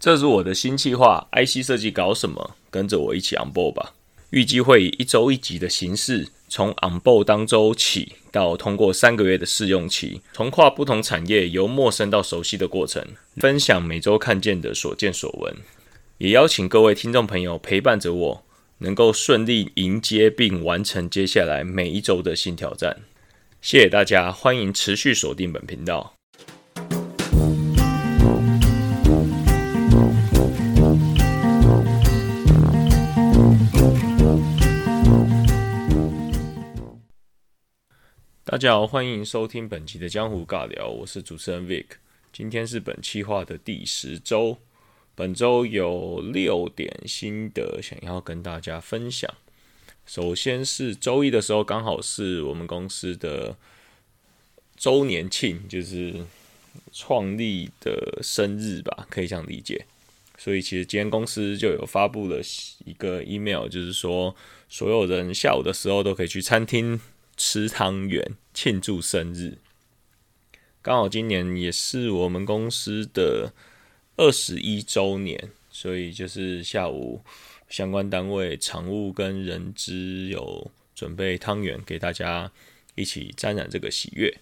这是我的新计划，IC 设计搞什么？跟着我一起 on board 吧。预计会以一周一集的形式，从 on board 当周起，到通过三个月的试用期，从跨不同产业由陌生到熟悉的过程，分享每周看见的所见所闻，也邀请各位听众朋友陪伴着我，能够顺利迎接并完成接下来每一周的新挑战。谢谢大家，欢迎持续锁定本频道。大家好，欢迎收听本期的江湖尬聊，我是主持人 Vic。今天是本期话的第十周，本周有六点心得想要跟大家分享。首先是周一的时候，刚好是我们公司的周年庆，就是创立的生日吧，可以这样理解。所以其实今天公司就有发布了一个 email，就是说所有人下午的时候都可以去餐厅。吃汤圆庆祝生日，刚好今年也是我们公司的二十一周年，所以就是下午相关单位常务跟人资有准备汤圆给大家一起沾染这个喜悦，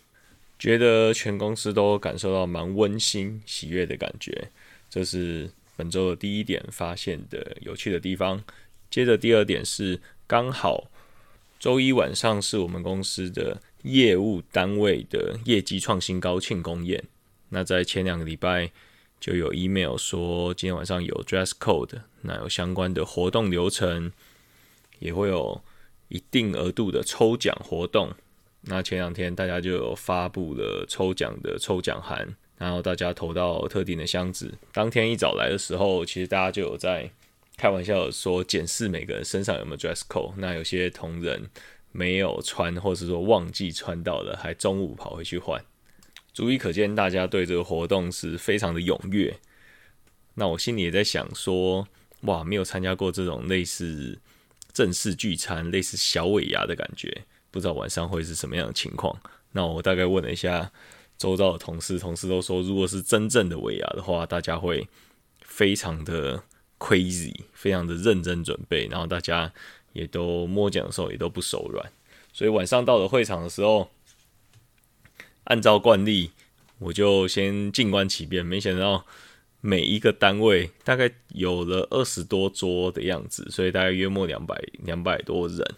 觉得全公司都感受到蛮温馨喜悦的感觉，这是本周的第一点发现的有趣的地方。接着第二点是刚好。周一晚上是我们公司的业务单位的业绩创新高庆功宴。那在前两个礼拜就有 email 说今天晚上有 dress code，那有相关的活动流程，也会有一定额度的抽奖活动。那前两天大家就有发布了抽奖的抽奖函，然后大家投到特定的箱子。当天一早来的时候，其实大家就有在。开玩笑说检视每个人身上有没有 dress code，那有些同仁没有穿，或是说忘记穿到了，还中午跑回去换，足以可见大家对这个活动是非常的踊跃。那我心里也在想说，哇，没有参加过这种类似正式聚餐、类似小尾牙的感觉，不知道晚上会是什么样的情况。那我大概问了一下周遭的同事，同事都说，如果是真正的尾牙的话，大家会非常的。crazy，非常的认真准备，然后大家也都摸奖的时候也都不手软，所以晚上到了会场的时候，按照惯例，我就先静观其变。没想到每一个单位大概有了二十多桌的样子，所以大概约莫两百两百多人，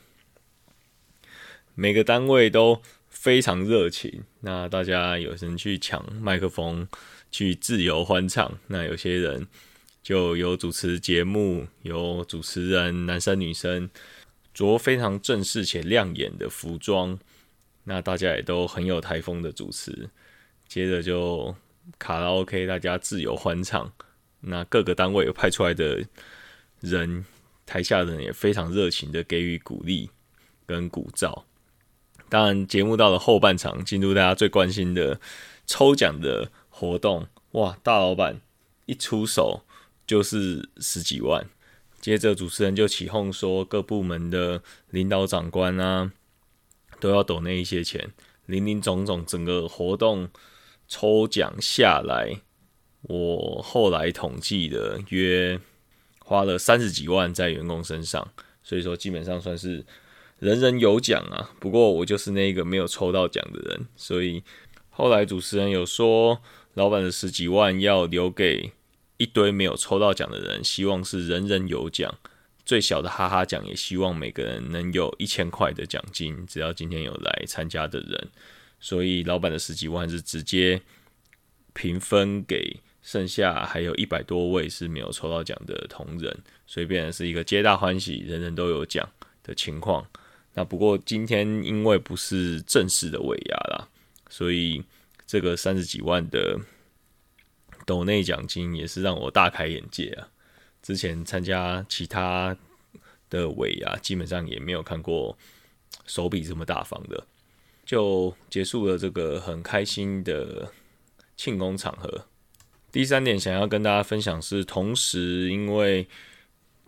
每个单位都非常热情。那大家有人去抢麦克风，去自由欢唱，那有些人。就有主持节目，有主持人，男生女生着非常正式且亮眼的服装，那大家也都很有台风的主持。接着就卡拉 OK，大家自由欢唱。那各个单位有派出来的人，台下人也非常热情的给予鼓励跟鼓噪。当然，节目到了后半场，进入大家最关心的抽奖的活动。哇，大老板一出手。就是十几万，接着主持人就起哄说，各部门的领导长官啊，都要抖那一些钱，零零总总，整个活动抽奖下来，我后来统计的约花了三十几万在员工身上，所以说基本上算是人人有奖啊。不过我就是那个没有抽到奖的人，所以后来主持人有说，老板的十几万要留给。一堆没有抽到奖的人，希望是人人有奖。最小的哈哈奖也希望每个人能有一千块的奖金，只要今天有来参加的人。所以老板的十几万是直接平分给剩下还有一百多位是没有抽到奖的同仁，所以变成是一个皆大欢喜，人人都有奖的情况。那不过今天因为不是正式的尾牙啦，所以这个三十几万的。斗内奖金也是让我大开眼界啊！之前参加其他的尾牙，基本上也没有看过手笔这么大方的。就结束了这个很开心的庆功场合。第三点想要跟大家分享是，同时因为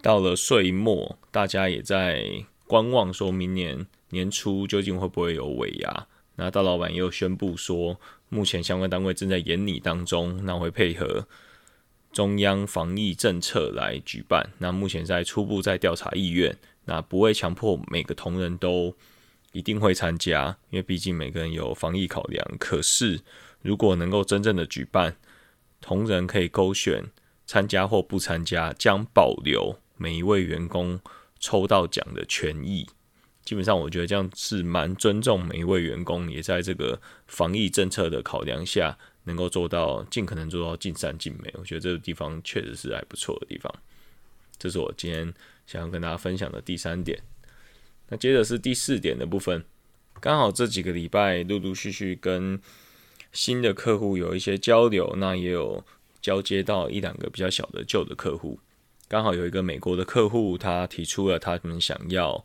到了岁末，大家也在观望，说明年年初究竟会不会有尾牙。那大老板又宣布说。目前相关单位正在研拟当中，那会配合中央防疫政策来举办。那目前在初步在调查意愿，那不会强迫每个同仁都一定会参加，因为毕竟每个人有防疫考量。可是如果能够真正的举办，同仁可以勾选参加或不参加，将保留每一位员工抽到奖的权益。基本上，我觉得这样是蛮尊重每一位员工，也在这个防疫政策的考量下，能够做到尽可能做到尽善尽美。我觉得这个地方确实是还不错的地方。这是我今天想要跟大家分享的第三点。那接着是第四点的部分，刚好这几个礼拜陆陆续续跟新的客户有一些交流，那也有交接到一两个比较小的旧的客户。刚好有一个美国的客户，他提出了他们想要。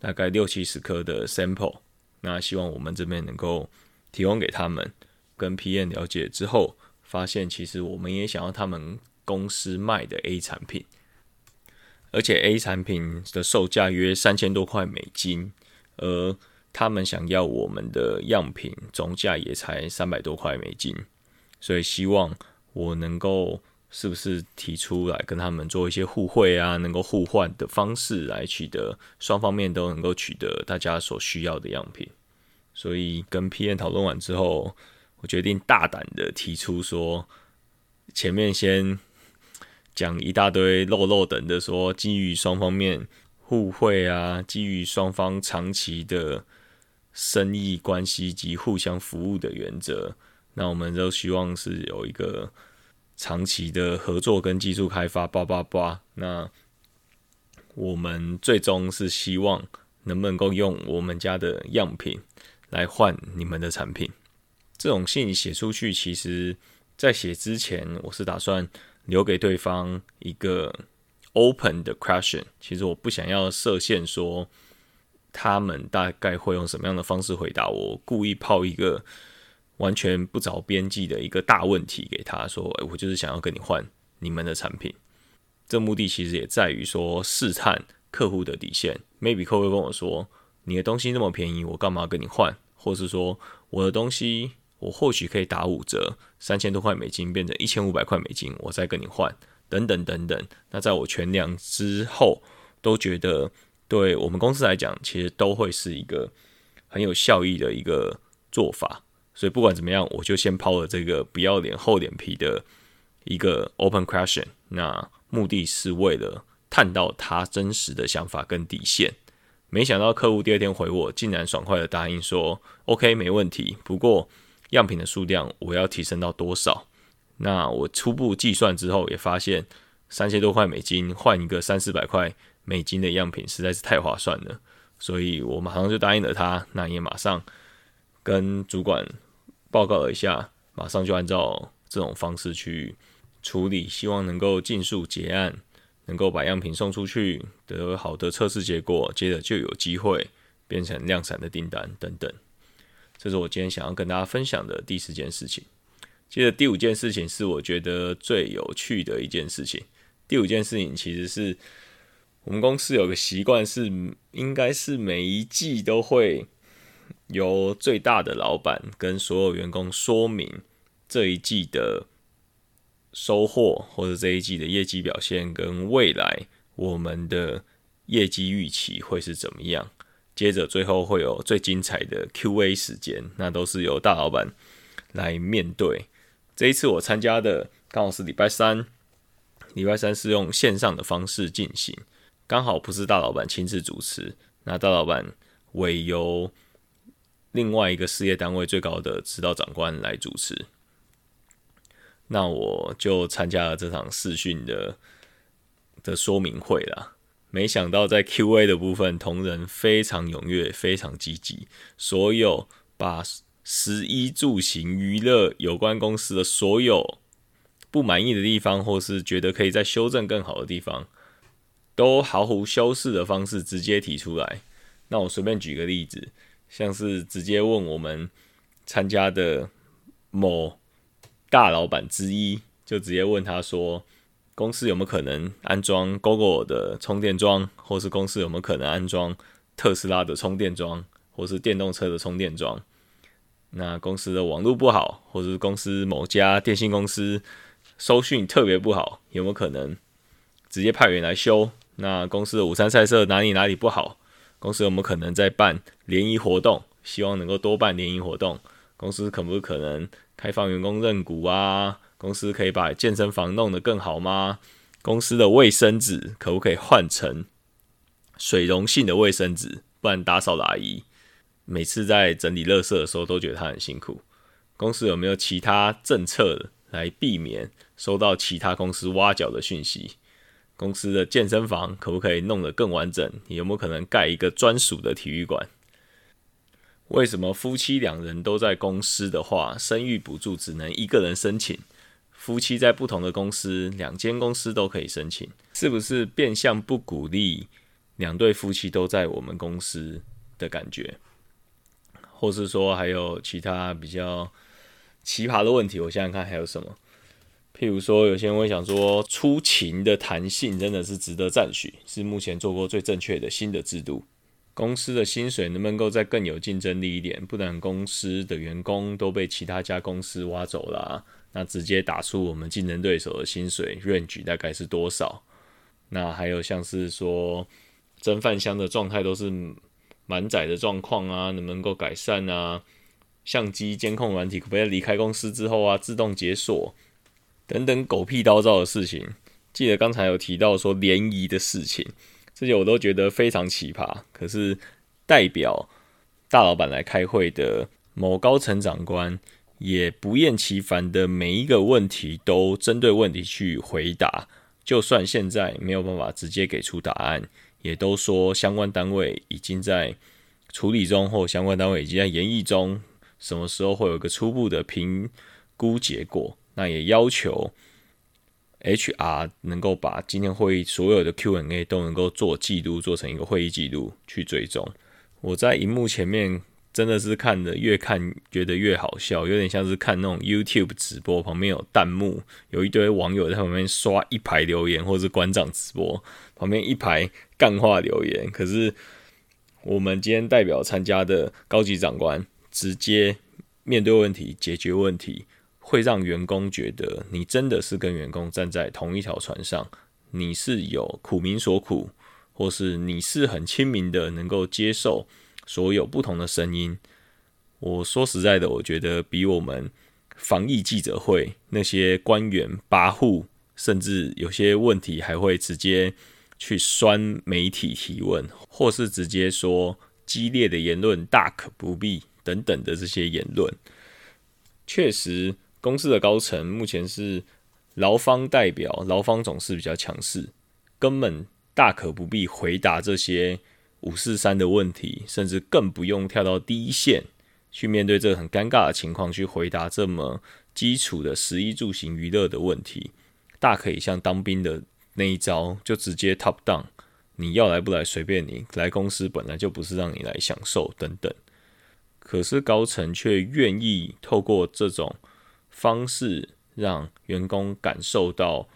大概六七十颗的 sample，那希望我们这边能够提供给他们。跟 PM 了解之后，发现其实我们也想要他们公司卖的 A 产品，而且 A 产品的售价约三千多块美金，而他们想要我们的样品总价也才三百多块美金，所以希望我能够。是不是提出来跟他们做一些互惠啊，能够互换的方式来取得双方面都能够取得大家所需要的样品？所以跟 P N 讨论完之后，我决定大胆的提出说，前面先讲一大堆漏漏等的说，基于双方面互惠啊，基于双方长期的生意关系及互相服务的原则，那我们都希望是有一个。长期的合作跟技术开发，叭叭叭。那我们最终是希望能不能够用我们家的样品来换你们的产品。这种信写出去，其实在写之前，我是打算留给对方一个 open 的 question。其实我不想要设限，说他们大概会用什么样的方式回答我，故意抛一个。完全不着边际的一个大问题给他说：“哎，我就是想要跟你换你们的产品。”这目的其实也在于说试探客户的底线。Maybe 客户跟我说：“你的东西那么便宜，我干嘛跟你换？”或是说：“我的东西我或许可以打五折，三千多块美金变成一千五百块美金，我再跟你换。”等等等等。那在我全量之后，都觉得对我们公司来讲，其实都会是一个很有效益的一个做法。所以不管怎么样，我就先抛了这个不要脸厚脸皮的一个 open question。那目的是为了探到他真实的想法跟底线。没想到客户第二天回我，竟然爽快的答应说 OK 没问题。不过样品的数量我要提升到多少？那我初步计算之后也发现三千多块美金换一个三四百块美金的样品实在是太划算了。所以我马上就答应了他。那也马上跟主管。报告一下，马上就按照这种方式去处理，希望能够尽速结案，能够把样品送出去，得好的测试结果，接着就有机会变成量产的订单等等。这是我今天想要跟大家分享的第四件事情。接着第五件事情是我觉得最有趣的一件事情。第五件事情其实是我们公司有个习惯，是应该是每一季都会。由最大的老板跟所有员工说明这一季的收获，或者这一季的业绩表现跟未来我们的业绩预期会是怎么样。接着最后会有最精彩的 Q&A 时间，那都是由大老板来面对。这一次我参加的刚好是礼拜三，礼拜三是用线上的方式进行，刚好不是大老板亲自主持，那大老板委由。另外一个事业单位最高的指导长官来主持，那我就参加了这场视讯的的说明会了。没想到在 Q&A 的部分，同仁非常踊跃，非常积极，所有把十一住行娱乐有关公司的所有不满意的地方，或是觉得可以再修正更好的地方，都毫无修饰的方式直接提出来。那我随便举个例子。像是直接问我们参加的某大老板之一，就直接问他说，公司有没有可能安装 Google 的充电桩，或是公司有没有可能安装特斯拉的充电桩，或是电动车的充电桩？那公司的网络不好，或是公司某家电信公司收讯特别不好，有没有可能直接派员来修？那公司的午餐菜色哪里哪里不好？公司有没有可能在办联谊活动？希望能够多办联谊活动。公司可不可能开放员工认股啊？公司可以把健身房弄得更好吗？公司的卫生纸可不可以换成水溶性的卫生纸？不然打扫的阿姨每次在整理垃圾的时候都觉得她很辛苦。公司有没有其他政策来避免收到其他公司挖角的讯息？公司的健身房可不可以弄得更完整？有没有可能盖一个专属的体育馆？为什么夫妻两人都在公司的话，生育补助只能一个人申请？夫妻在不同的公司，两间公司都可以申请，是不是变相不鼓励两对夫妻都在我们公司的感觉？或是说还有其他比较奇葩的问题？我想想看还有什么？譬如说，有些人会想说，出勤的弹性真的是值得赞许，是目前做过最正确的新的制度。公司的薪水能不能够再更有竞争力一点？不然公司的员工都被其他家公司挖走了，那直接打出我们竞争对手的薪水 range 大概是多少？那还有像是说蒸饭箱的状态都是满载的状况啊，能不能够改善啊？相机监控软体可不可以离开公司之后啊自动解锁？等等狗屁叨叨的事情。记得刚才有提到说联谊的事情。这些我都觉得非常奇葩，可是代表大老板来开会的某高层长官也不厌其烦的每一个问题都针对问题去回答，就算现在没有办法直接给出答案，也都说相关单位已经在处理中，或相关单位已经在研议中，什么时候会有个初步的评估结果？那也要求。HR 能够把今天会议所有的 Q&A 都能够做记录，做成一个会议记录去追踪。我在荧幕前面真的是看的越看觉得越好笑，有点像是看那种 YouTube 直播，旁边有弹幕，有一堆网友在旁边刷一排留言，或是馆长直播旁边一排干话留言。可是我们今天代表参加的高级长官直接面对问题，解决问题。会让员工觉得你真的是跟员工站在同一条船上，你是有苦民所苦，或是你是很亲民的，能够接受所有不同的声音。我说实在的，我觉得比我们防疫记者会那些官员跋扈，甚至有些问题还会直接去酸媒体提问，或是直接说激烈的言论大可不必等等的这些言论，确实。公司的高层目前是劳方代表，劳方总是比较强势，根本大可不必回答这些五四三的问题，甚至更不用跳到第一线去面对这个很尴尬的情况，去回答这么基础的食衣住行娱乐的问题，大可以像当兵的那一招，就直接 top down，你要来不来随便你，来公司本来就不是让你来享受等等，可是高层却愿意透过这种。方式让员工感受到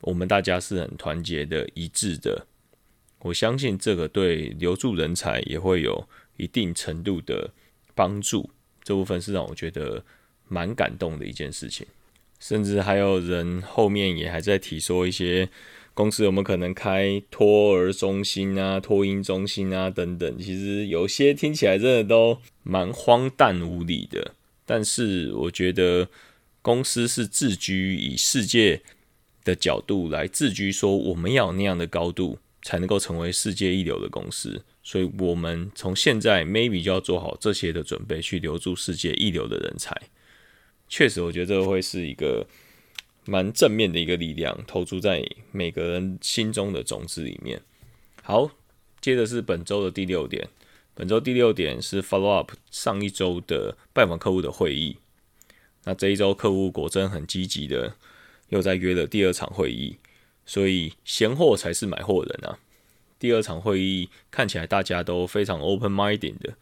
我们大家是很团结的、一致的。我相信这个对留住人才也会有一定程度的帮助。这部分是让我觉得蛮感动的一件事情。甚至还有人后面也还在提说一些公司有没有可能开托儿中心啊、托婴中心啊等等。其实有些听起来真的都蛮荒诞无理的。但是我觉得公司是自居以世界的角度来自居，说我们要那样的高度才能够成为世界一流的公司，所以我们从现在 maybe 就要做好这些的准备，去留住世界一流的人才。确实，我觉得这会是一个蛮正面的一个力量，投注在每个人心中的种子里面。好，接着是本周的第六点。本周第六点是 follow up 上一周的拜访客户的会议。那这一周客户果真很积极的，又在约了第二场会议。所以闲货才是买货人啊！第二场会议看起来大家都非常 open minded 的，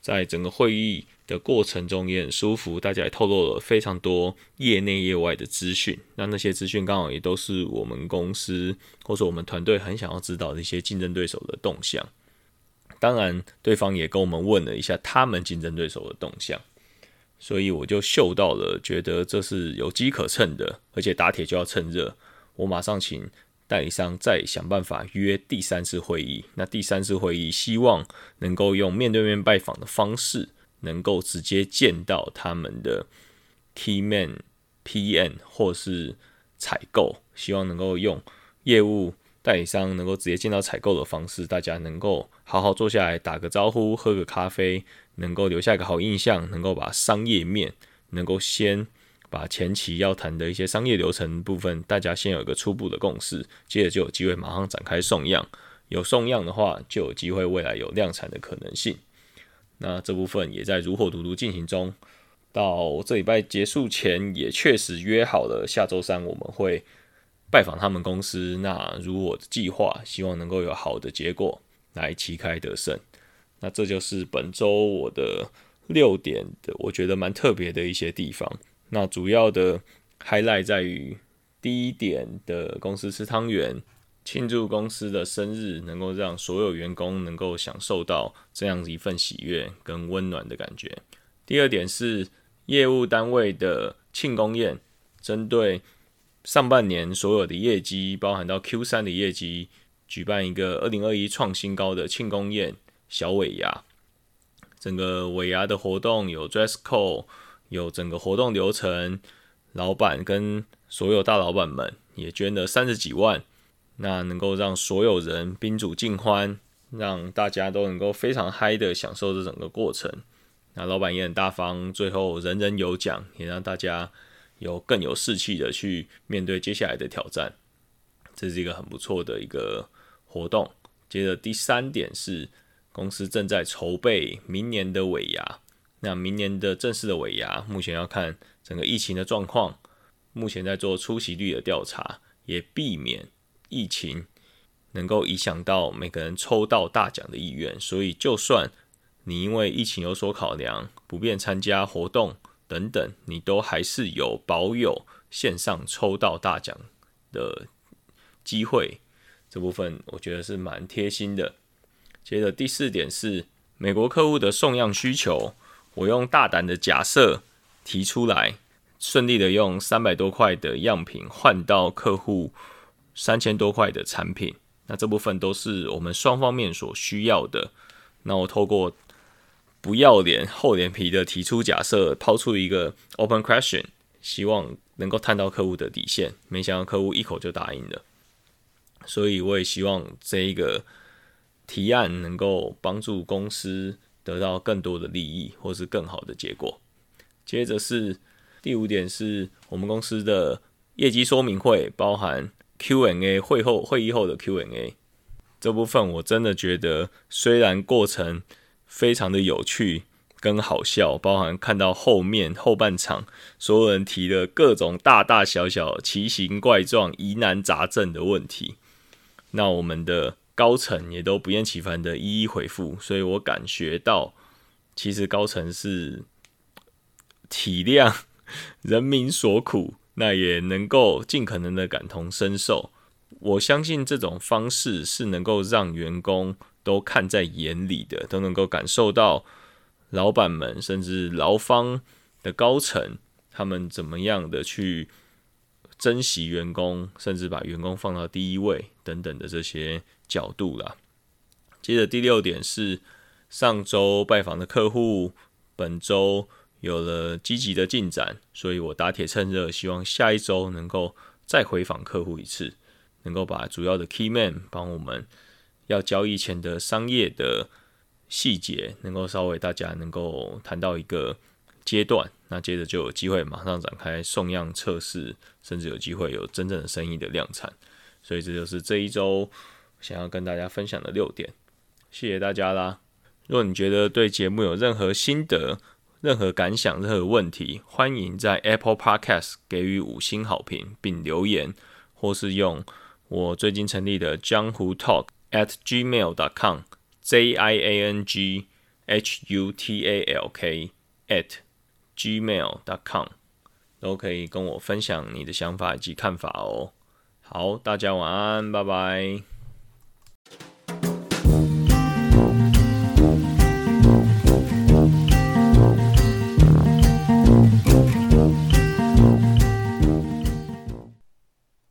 在整个会议的过程中也很舒服，大家也透露了非常多业内业外的资讯。那那些资讯刚好也都是我们公司或者我们团队很想要知道的一些竞争对手的动向。当然，对方也跟我们问了一下他们竞争对手的动向。所以我就嗅到了，觉得这是有机可乘的，而且打铁就要趁热，我马上请代理商再想办法约第三次会议。那第三次会议希望能够用面对面拜访的方式，能够直接见到他们的 key man、PM 或是采购，希望能够用业务代理商能够直接见到采购的方式，大家能够好好坐下来打个招呼，喝个咖啡。能够留下一个好印象，能够把商业面能够先把前期要谈的一些商业流程部分，大家先有一个初步的共识，接着就有机会马上展开送样。有送样的话，就有机会未来有量产的可能性。那这部分也在如火如荼进行中。到这礼拜结束前，也确实约好了下周三我们会拜访他们公司。那如我的计划，希望能够有好的结果来旗开得胜。那这就是本周我的六点的，我觉得蛮特别的一些地方。那主要的 highlight 在于第一点的公司吃汤圆，庆祝公司的生日，能够让所有员工能够享受到这样子一份喜悦跟温暖的感觉。第二点是业务单位的庆功宴，针对上半年所有的业绩，包含到 Q 三的业绩，举办一个二零二一创新高的庆功宴。小尾牙，整个尾牙的活动有 dress code，有整个活动流程，老板跟所有大老板们也捐了三十几万，那能够让所有人宾主尽欢，让大家都能够非常嗨的享受这整个过程。那老板也很大方，最后人人有奖，也让大家有更有士气的去面对接下来的挑战。这是一个很不错的一个活动。接着第三点是。公司正在筹备明年的尾牙，那明年的正式的尾牙，目前要看整个疫情的状况，目前在做出席率的调查，也避免疫情能够影响到每个人抽到大奖的意愿。所以，就算你因为疫情有所考量，不便参加活动等等，你都还是有保有线上抽到大奖的机会。这部分我觉得是蛮贴心的。接着第四点是美国客户的送样需求，我用大胆的假设提出来，顺利的用三百多块的样品换到客户三千多块的产品，那这部分都是我们双方面所需要的。那我透过不要脸厚脸皮的提出假设，抛出一个 open question，希望能够探到客户的底线，没想到客户一口就答应了，所以我也希望这一个。提案能够帮助公司得到更多的利益，或是更好的结果。接着是第五点，是我们公司的业绩说明会，包含 Q&A 会后会议后的 Q&A 这部分，我真的觉得虽然过程非常的有趣跟好笑，包含看到后面后半场所有人提的各种大大小小、奇形怪状、疑难杂症的问题，那我们的。高层也都不厌其烦的一一回复，所以我感觉到，其实高层是体谅 人民所苦，那也能够尽可能的感同身受。我相信这种方式是能够让员工都看在眼里的，都能够感受到老板们甚至劳方的高层他们怎么样的去珍惜员工，甚至把员工放到第一位等等的这些。角度啦。接着第六点是上周拜访的客户，本周有了积极的进展，所以我打铁趁热，希望下一周能够再回访客户一次，能够把主要的 key man 帮我们要交易前的商业的细节，能够稍微大家能够谈到一个阶段，那接着就有机会马上展开送样测试，甚至有机会有真正的生意的量产，所以这就是这一周。想要跟大家分享的六点，谢谢大家啦！如果你觉得对节目有任何心得、任何感想、任何问题，欢迎在 Apple Podcast 给予五星好评并留言，或是用我最近成立的江湖 Talk at gmail dot com j i a n g h u t a l k at gmail dot com 都可以跟我分享你的想法以及看法哦。好，大家晚安，拜拜。